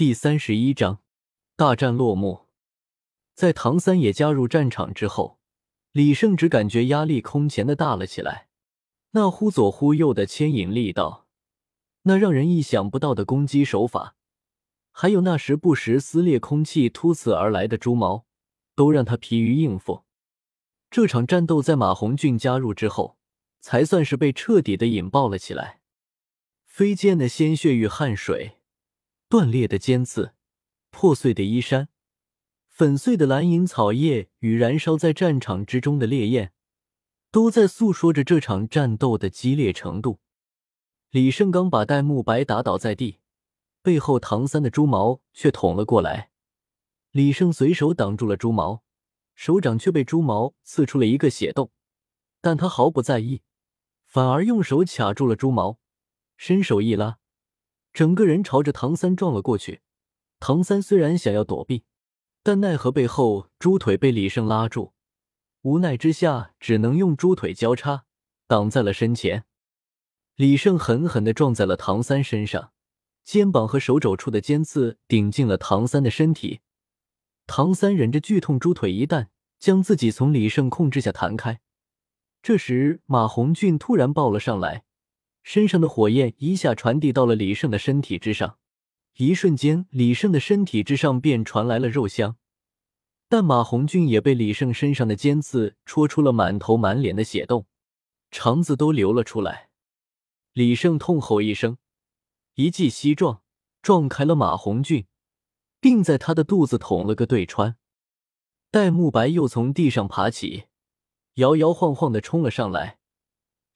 第三十一章大战落幕。在唐三也加入战场之后，李胜只感觉压力空前的大了起来。那忽左忽右的牵引力道，那让人意想不到的攻击手法，还有那时不时撕裂空气、突刺而来的猪毛，都让他疲于应付。这场战斗在马红俊加入之后，才算是被彻底的引爆了起来。飞溅的鲜血与汗水。断裂的尖刺，破碎的衣衫，粉碎的蓝银草叶与燃烧在战场之中的烈焰，都在诉说着这场战斗的激烈程度。李胜刚把戴沐白打倒在地，背后唐三的猪毛却捅了过来。李胜随手挡住了猪毛，手掌却被猪毛刺出了一个血洞，但他毫不在意，反而用手卡住了猪毛，伸手一拉。整个人朝着唐三撞了过去，唐三虽然想要躲避，但奈何背后猪腿被李胜拉住，无奈之下只能用猪腿交叉挡在了身前。李胜狠狠地撞在了唐三身上，肩膀和手肘处的尖刺顶进了唐三的身体。唐三忍着剧痛，猪腿一弹，将自己从李胜控制下弹开。这时，马红俊突然抱了上来。身上的火焰一下传递到了李胜的身体之上，一瞬间，李胜的身体之上便传来了肉香。但马红俊也被李胜身上的尖刺戳出了满头满脸的血洞，肠子都流了出来。李胜痛吼一声，一记膝撞撞开了马红俊，并在他的肚子捅了个对穿。戴沐白又从地上爬起，摇摇晃晃的冲了上来。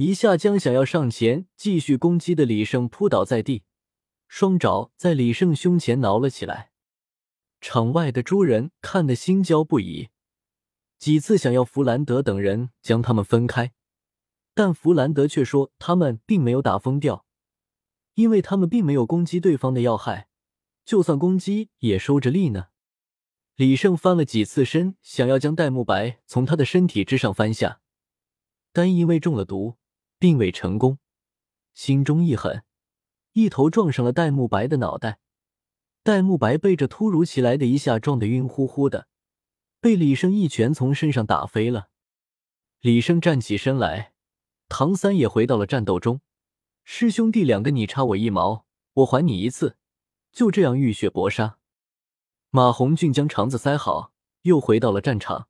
一下将想要上前继续攻击的李胜扑倒在地，双爪在李胜胸前挠了起来。场外的诸人看得心焦不已，几次想要弗兰德等人将他们分开，但弗兰德却说他们并没有打疯掉，因为他们并没有攻击对方的要害，就算攻击也收着力呢。李胜翻了几次身，想要将戴沐白从他的身体之上翻下，但因为中了毒。并未成功，心中一狠，一头撞上了戴沐白的脑袋。戴沐白被这突如其来的一下撞得晕乎乎的，被李生一拳从身上打飞了。李生站起身来，唐三也回到了战斗中。师兄弟两个你插我一毛，我还你一次，就这样浴血搏杀。马红俊将肠子塞好，又回到了战场。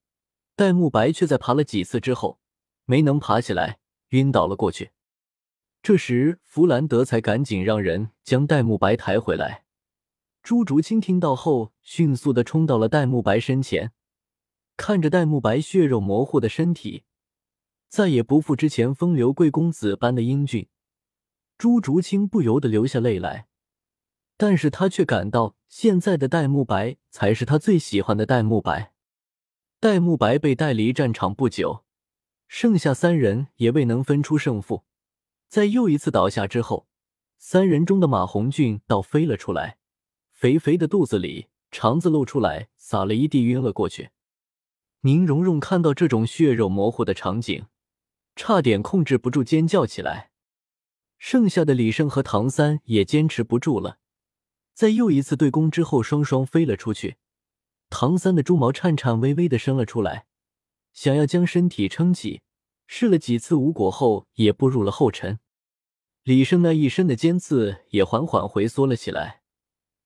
戴沐白却在爬了几次之后，没能爬起来。晕倒了过去。这时，弗兰德才赶紧让人将戴沐白抬回来。朱竹清听到后，迅速的冲到了戴沐白身前，看着戴沐白血肉模糊的身体，再也不复之前风流贵公子般的英俊。朱竹清不由得流下泪来，但是他却感到现在的戴沐白才是他最喜欢的戴沐白。戴沐白被带离战场不久。剩下三人也未能分出胜负，在又一次倒下之后，三人中的马红俊倒飞了出来，肥肥的肚子里肠子露出来，撒了一地，晕了过去。宁荣荣看到这种血肉模糊的场景，差点控制不住尖叫起来。剩下的李胜和唐三也坚持不住了，在又一次对攻之后，双双飞了出去。唐三的猪毛颤颤巍巍的伸了出来。想要将身体撑起，试了几次无果后，也步入了后尘。李胜那一身的尖刺也缓缓回缩了起来，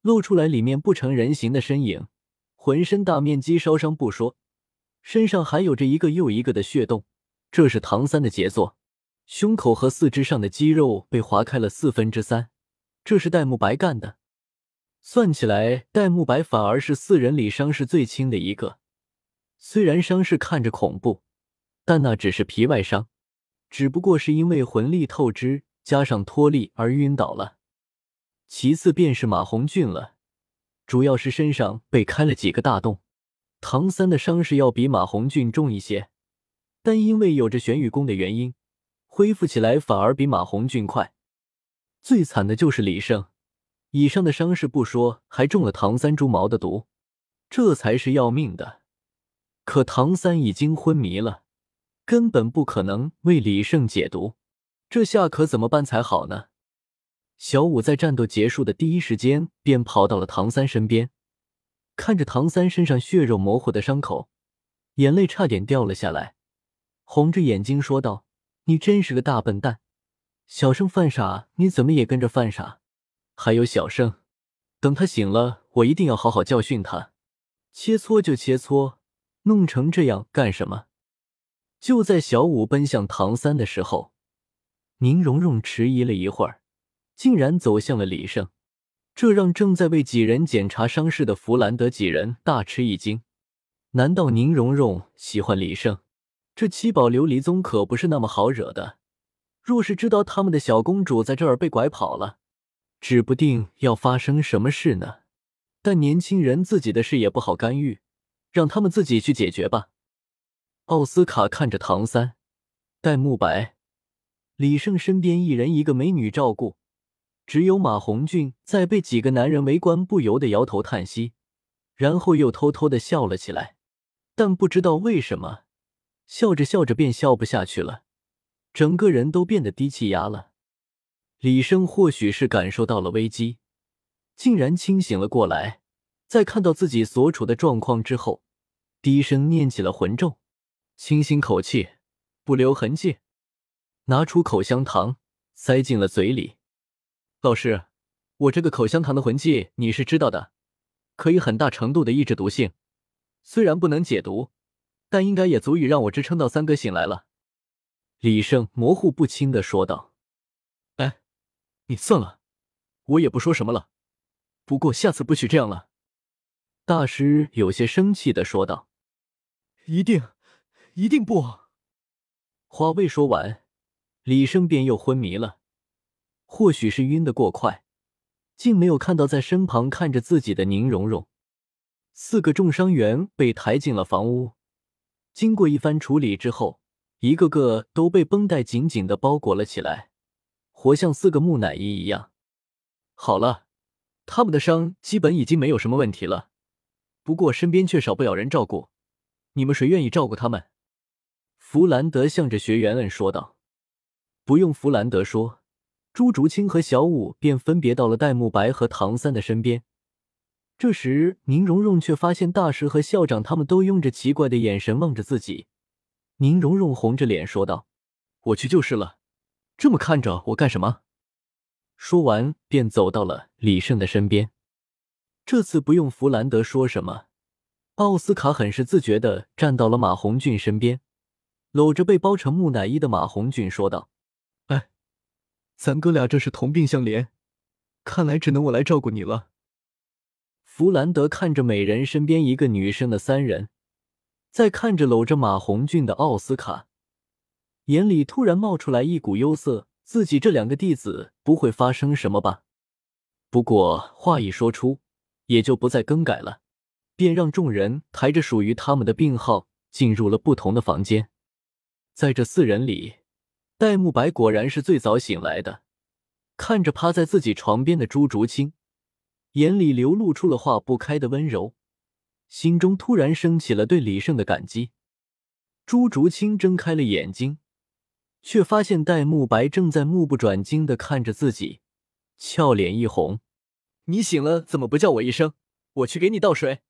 露出来里面不成人形的身影，浑身大面积烧伤不说，身上还有着一个又一个的血洞，这是唐三的杰作。胸口和四肢上的肌肉被划开了四分之三，这是戴沐白干的。算起来，戴沐白反而是四人里伤势最轻的一个。虽然伤势看着恐怖，但那只是皮外伤，只不过是因为魂力透支加上脱力而晕倒了。其次便是马红俊了，主要是身上被开了几个大洞。唐三的伤势要比马红俊重一些，但因为有着玄羽功的原因，恢复起来反而比马红俊快。最惨的就是李胜，以上的伤势不说，还中了唐三猪毛的毒，这才是要命的。可唐三已经昏迷了，根本不可能为李胜解毒，这下可怎么办才好呢？小五在战斗结束的第一时间便跑到了唐三身边，看着唐三身上血肉模糊的伤口，眼泪差点掉了下来，红着眼睛说道：“你真是个大笨蛋，小生犯傻，你怎么也跟着犯傻？还有小生，等他醒了，我一定要好好教训他。切磋就切磋，弄成这样干什么？”就在小五奔向唐三的时候，宁荣荣迟疑了一会儿。竟然走向了李胜，这让正在为几人检查伤势的弗兰德几人大吃一惊。难道宁荣荣喜欢李胜？这七宝琉璃宗可不是那么好惹的。若是知道他们的小公主在这儿被拐跑了，指不定要发生什么事呢。但年轻人自己的事也不好干预，让他们自己去解决吧。奥斯卡看着唐三、戴沐白、李胜身边一人一个美女照顾。只有马红俊在被几个男人围观，不由得摇头叹息，然后又偷偷的笑了起来。但不知道为什么，笑着笑着便笑不下去了，整个人都变得低气压了。李生或许是感受到了危机，竟然清醒了过来，在看到自己所处的状况之后，低声念起了魂咒，清新口气，不留痕迹，拿出口香糖塞进了嘴里。老师，我这个口香糖的魂技你是知道的，可以很大程度的抑制毒性，虽然不能解毒，但应该也足以让我支撑到三哥醒来了。李胜模糊不清的说道：“哎，你算了，我也不说什么了。不过下次不许这样了。”大师有些生气的说道：“一定，一定不。”话未说完，李生便又昏迷了。或许是晕得过快，竟没有看到在身旁看着自己的宁荣荣。四个重伤员被抬进了房屋，经过一番处理之后，一个个都被绷带紧紧的包裹了起来，活像四个木乃伊一样。好了，他们的伤基本已经没有什么问题了，不过身边却少不了人照顾。你们谁愿意照顾他们？弗兰德向着学员们说道。不用弗兰德说。朱竹清和小舞便分别到了戴沐白和唐三的身边。这时，宁荣荣却发现大师和校长他们都用着奇怪的眼神望着自己。宁荣荣红着脸说道：“我去就是了，这么看着我干什么？”说完，便走到了李胜的身边。这次不用弗兰德说什么，奥斯卡很是自觉的站到了马红俊身边，搂着被包成木乃伊的马红俊说道。哎咱哥俩这是同病相怜，看来只能我来照顾你了。弗兰德看着美人身边一个女生的三人，再看着搂着马红俊的奥斯卡，眼里突然冒出来一股忧色。自己这两个弟子不会发生什么吧？不过话一说出，也就不再更改了，便让众人抬着属于他们的病号进入了不同的房间。在这四人里。戴沐白果然是最早醒来的，看着趴在自己床边的朱竹清，眼里流露出了化不开的温柔，心中突然升起了对李胜的感激。朱竹清睁开了眼睛，却发现戴沐白正在目不转睛的看着自己，俏脸一红：“你醒了，怎么不叫我一声？我去给你倒水。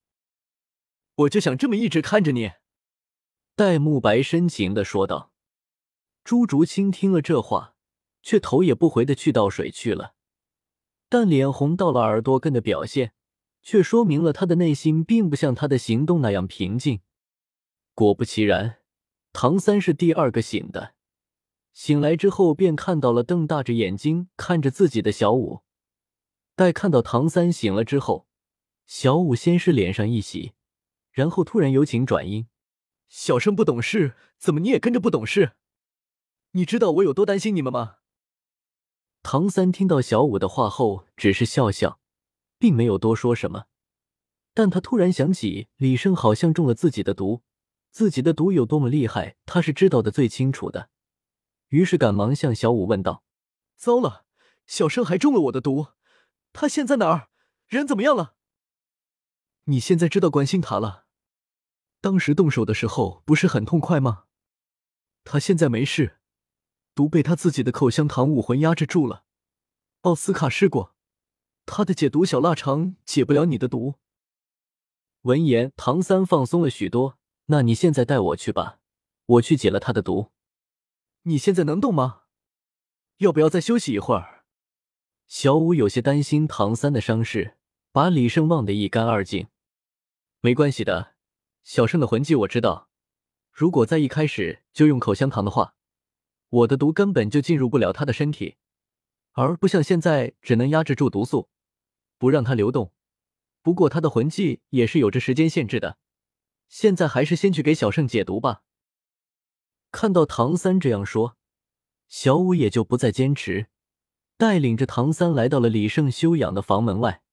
我就想这么一直看着你。”戴沐白深情的说道。朱竹清听了这话，却头也不回的去倒水去了。但脸红到了耳朵根的表现，却说明了他的内心并不像他的行动那样平静。果不其然，唐三是第二个醒的。醒来之后，便看到了瞪大着眼睛看着自己的小五。待看到唐三醒了之后，小五先是脸上一喜，然后突然由晴转阴：“小生不懂事，怎么你也跟着不懂事？”你知道我有多担心你们吗？唐三听到小五的话后，只是笑笑，并没有多说什么。但他突然想起李胜好像中了自己的毒，自己的毒有多么厉害，他是知道的最清楚的。于是赶忙向小五问道：“糟了，小生还中了我的毒，他现在哪儿？人怎么样了？你现在知道关心他了。当时动手的时候不是很痛快吗？他现在没事。”毒被他自己的口香糖武魂压制住了，奥斯卡试过，他的解毒小腊肠解不了你的毒。闻言，唐三放松了许多。那你现在带我去吧，我去解了他的毒。你现在能动吗？要不要再休息一会儿？小五有些担心唐三的伤势，把李胜忘得一干二净。没关系的，小胜的魂技我知道。如果在一开始就用口香糖的话，我的毒根本就进入不了他的身体，而不像现在只能压制住毒素，不让它流动。不过他的魂技也是有着时间限制的，现在还是先去给小胜解毒吧。看到唐三这样说，小五也就不再坚持，带领着唐三来到了李胜修养的房门外。